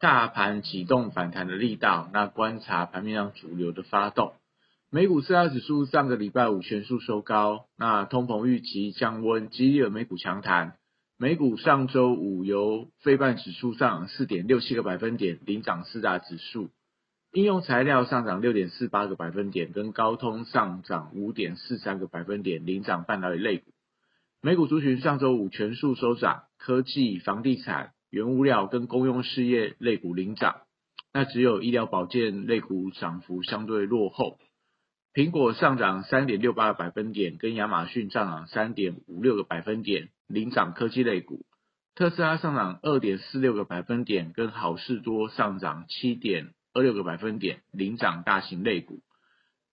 大盘启动反弹的力道，那观察盘面上主流的发动。美股四大指数上个礼拜五全数收高，那通膨预期降温，激励了美股强弹。美股上周五由非半指数上四点六七个百分点领涨四大指数，应用材料上涨六点四八个百分点，跟高通上涨五点四三个百分点领涨半导体类股。美股族群上周五全数收涨，科技、房地产。原物料跟公用事业类股领涨，那只有医疗保健类股涨幅相对落后。苹果上涨三点六八个百分点，跟亚马逊上涨三点五六个百分点，领涨科技类股。特斯拉上涨二点四六个百分点，跟好事多上涨七点二六个百分点，领涨大型类股。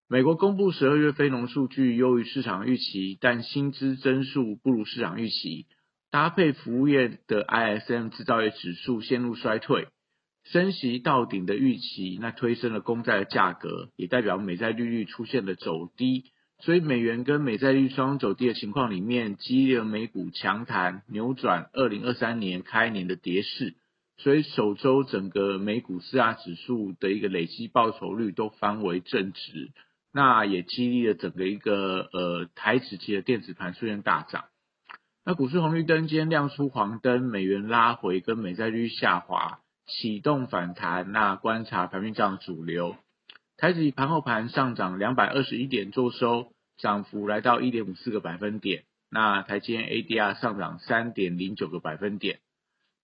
美国公布十二月非农数据优于市场预期，但薪资增速不如市场预期。搭配服务业的 ISM 制造业指数陷入衰退，升息到顶的预期，那推升了公债的价格，也代表美债利率出现了走低，所以美元跟美债利率双走低的情况里面，激励了美股强弹，扭转二零二三年开年的跌势，所以首周整个美股四大指数的一个累积报酬率都翻为正值，那也激励了整个一个呃台指期的电子盘出现大涨。那股市红绿灯今天亮出黄灯，美元拉回跟美债率下滑，启动反弹。那观察盘面上主流，台指盘后盘上涨两百二十一点，做收，涨幅来到一点五四个百分点。那台积 ADR 上涨三点零九个百分点。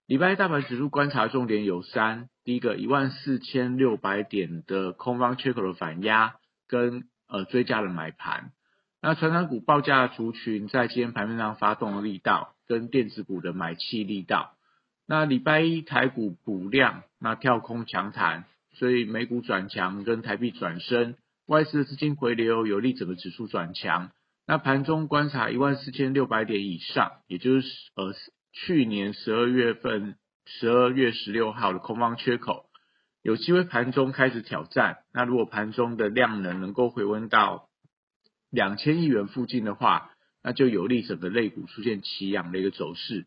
礼拜大盘指数观察重点有三：第一个一万四千六百点的空方缺口的反压，跟呃追加的买盘。那成长股报价族群在今天盘面上发动的力道，跟电子股的买气力道。那礼拜一台股补量，那跳空强弹，所以美股转强跟台币转升，外资的资金回流有利整个指数转强。那盘中观察一万四千六百点以上，也就是呃去年十二月份十二月十六号的空方缺口，有机会盘中开始挑战。那如果盘中的量能能够回温到。两千亿元附近的话，那就有利整个类股出现齐扬的一个走势。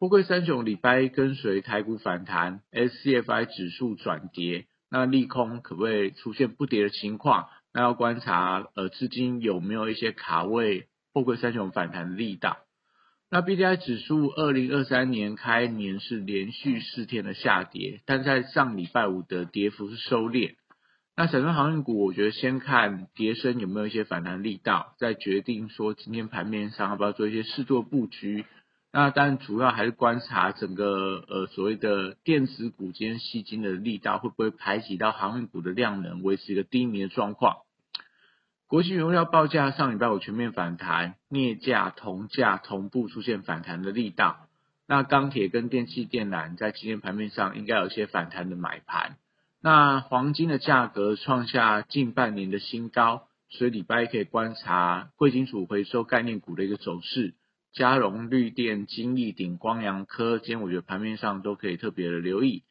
货柜三雄礼拜跟随台股反弹，SCFI 指数转跌，那利空可不可以出现不跌的情况？那要观察呃资金有没有一些卡位货柜三雄反弹的力道。那 BDI 指数二零二三年开年是连续四天的下跌，但在上礼拜五的跌幅是收敛。那整个航运股，我觉得先看跌升有没有一些反弹力道，再决定说今天盘面上要不要做一些适度布局。那当然主要还是观察整个呃所谓的电子股今天吸金的力道会不会排挤到航运股的量能，维持一个低迷的状况。国际原料报价上礼拜五全面反弹，镍价、铜价同步出现反弹的力道。那钢铁跟电气电缆在今天盘面上应该有一些反弹的买盘。那黄金的价格创下近半年的新高，所以礼拜一可以观察贵金属回收概念股的一个走势，嘉荣、绿电、金立鼎、光阳科，今天我觉得盘面上都可以特别的留意。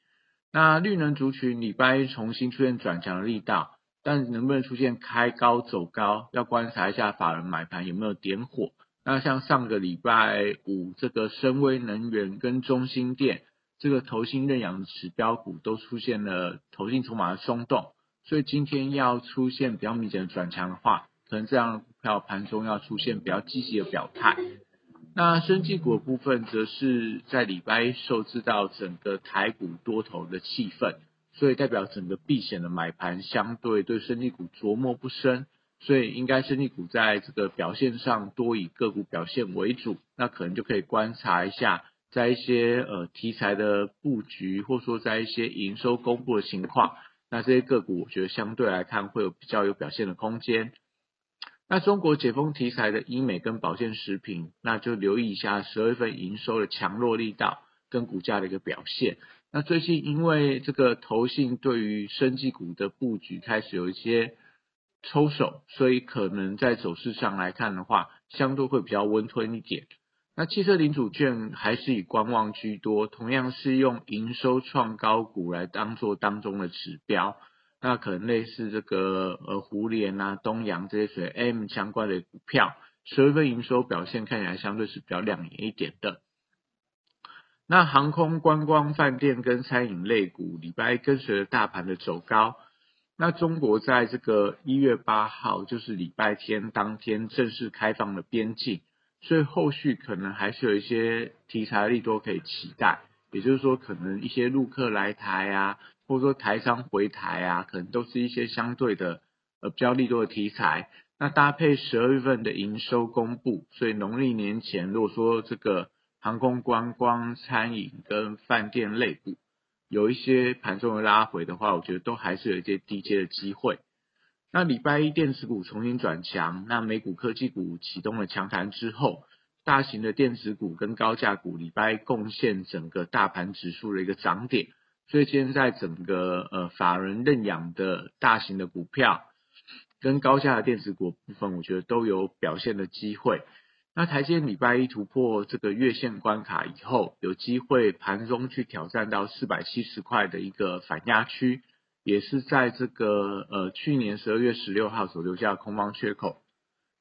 那绿能族群礼拜一重新出现转强的力道，但能不能出现开高走高，要观察一下法人买盘有没有点火。那像上个礼拜五这个深威能源跟中心电。这个投信认养指标股都出现了投信筹码的松动，所以今天要出现比较明显的转强的话，可能这样的股票盘中要出现比较积极的表态。那生技股的部分，则是在礼拜受制到整个台股多头的气氛，所以代表整个避险的买盘相对对生技股琢磨不深，所以应该生技股在这个表现上多以个股表现为主，那可能就可以观察一下。在一些呃题材的布局，或说在一些营收公布的情况，那这些个股我觉得相对来看会有比较有表现的空间。那中国解封题材的医美跟保健食品，那就留意一下十二月份营收的强弱力道跟股价的一个表现。那最近因为这个投信对于生技股的布局开始有一些抽手，所以可能在走势上来看的话，相对会比较温吞一点。那汽车零组件还是以观望居多，同样是用营收创高股来当做当中的指标。那可能类似这个呃胡联啊、东阳这些属于 M 相关的股票，十月份营收表现看起来相对是比较亮眼一点的。那航空、观光、饭店跟餐饮类股，礼拜跟随着大盘的走高。那中国在这个一月八号，就是礼拜天当天正式开放了边境。所以后续可能还是有一些题材利多可以期待，也就是说，可能一些陆客来台啊，或者说台商回台啊，可能都是一些相对的呃比较利多的题材。那搭配十二月份的营收公布，所以农历年前，如果说这个航空观光、餐饮跟饭店类股有一些盘中的拉回的话，我觉得都还是有一些低阶的机会。那礼拜一电子股重新转强，那美股科技股启动了强弹之后，大型的电子股跟高价股礼拜贡献整个大盘指数的一个涨点，所以今天在整个呃法人认养的大型的股票跟高价的电子股部分，我觉得都有表现的机会。那台积电礼拜一突破这个月线关卡以后，有机会盘中去挑战到四百七十块的一个反压区。也是在这个呃去年十二月十六号所留下的空方缺口，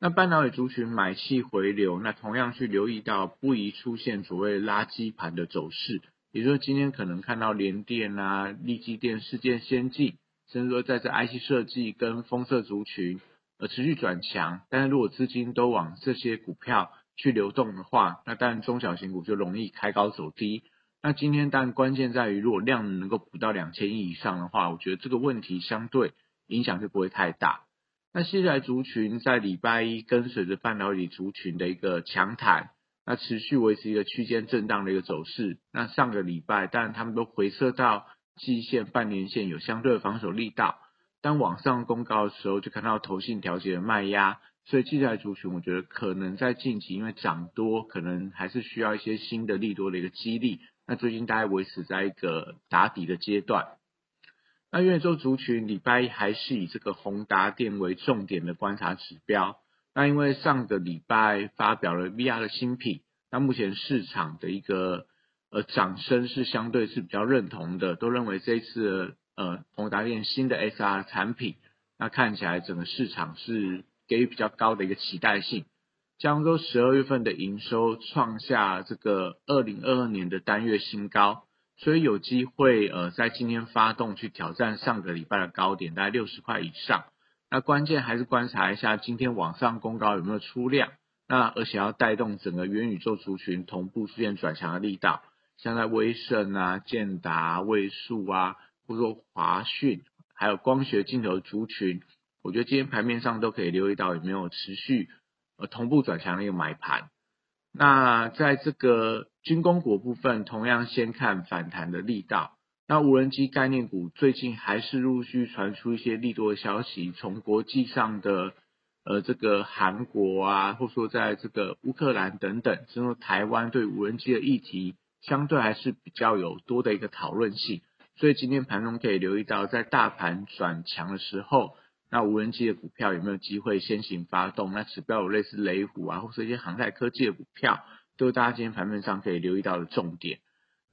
那半导体族群买气回流，那同样去留意到不宜出现所谓垃圾盘的走势，也就是今天可能看到联电啊、力基电、世界先进，甚至说在这 IC 设计跟封测族群呃持续转强，但是如果资金都往这些股票去流动的话，那当然中小型股就容易开高走低。那今天当然关键在于，如果量能够补到两千亿以上的话，我觉得这个问题相对影响就不会太大。那现在族群在礼拜一跟随着半导体族群的一个强弹，那持续维持一个区间震荡的一个走势。那上个礼拜，当然他们都回撤到季线、半年线有相对的防守力道，当往上攻高的时候，就看到头性调节的卖压。所以记在族群，我觉得可能在近期因为涨多，可能还是需要一些新的利多的一个激励。那最近大概维持在一个打底的阶段。那元宇宙族群礼拜一还是以这个宏达电为重点的观察指标。那因为上个礼拜发表了 VR 的新品，那目前市场的一个呃掌声是相对是比较认同的，都认为这一次呃宏达电新的 SR 产品，那看起来整个市场是给予比较高的一个期待性。江州十二月份的营收创下这个二零二二年的单月新高，所以有机会呃在今天发动去挑战上个礼拜的高点，大概六十块以上。那关键还是观察一下今天网上公告有没有出量，那而且要带动整个元宇宙族群同步出现转强的力道，像在威盛啊、建达、位数啊，或者说华讯，还有光学镜头族群，我觉得今天盘面上都可以留意到有没有持续。呃，同步转强的一个买盘。那在这个军工股部分，同样先看反弹的力道。那无人机概念股最近还是陆续传出一些利多的消息，从国际上的呃这个韩国啊，或说在这个乌克兰等等，甚至台湾对无人机的议题，相对还是比较有多的一个讨论性。所以今天盘中可以留意到，在大盘转强的时候。那无人机的股票有没有机会先行发动？那指标有类似雷虎啊，或是一些航太科技的股票，都是大家今天盘面上可以留意到的重点。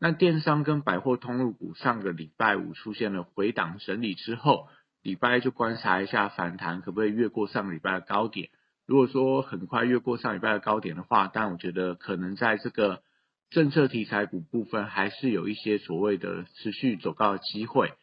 那电商跟百货通路股上个礼拜五出现了回档整理之后，礼拜就观察一下反弹可不可以越过上个礼拜的高点。如果说很快越过上礼拜的高点的话，但我觉得可能在这个政策题材股部分还是有一些所谓的持续走高的机会。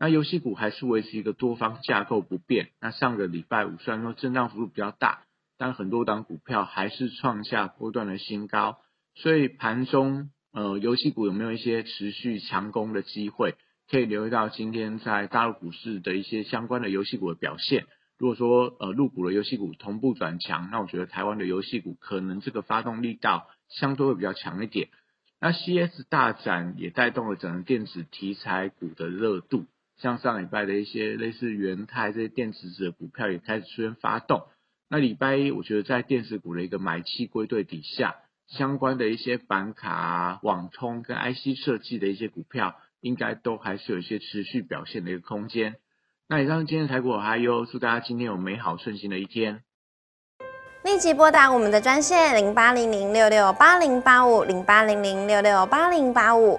那游戏股还是维持一个多方架构不变。那上个礼拜五虽然说震荡幅度比较大，但很多档股票还是创下波段的新高。所以盘中呃游戏股有没有一些持续强攻的机会？可以留意到今天在大陆股市的一些相关的游戏股的表现。如果说呃入股的游戏股同步转强，那我觉得台湾的游戏股可能这个发动力道相对会比较强一点。那 CS 大展也带动了整个电子题材股的热度。像上礼拜的一些类似元泰这些电子纸的股票也开始出现发动。那礼拜一，我觉得在电子股的一个买气归队底下，相关的一些板卡、网通跟 IC 设计的一些股票，应该都还是有一些持续表现的一个空间。那以上今天的台股还有，祝大家今天有美好顺心的一天。立即拨打我们的专线零八零零六六八零八五零八零零六六八零八五。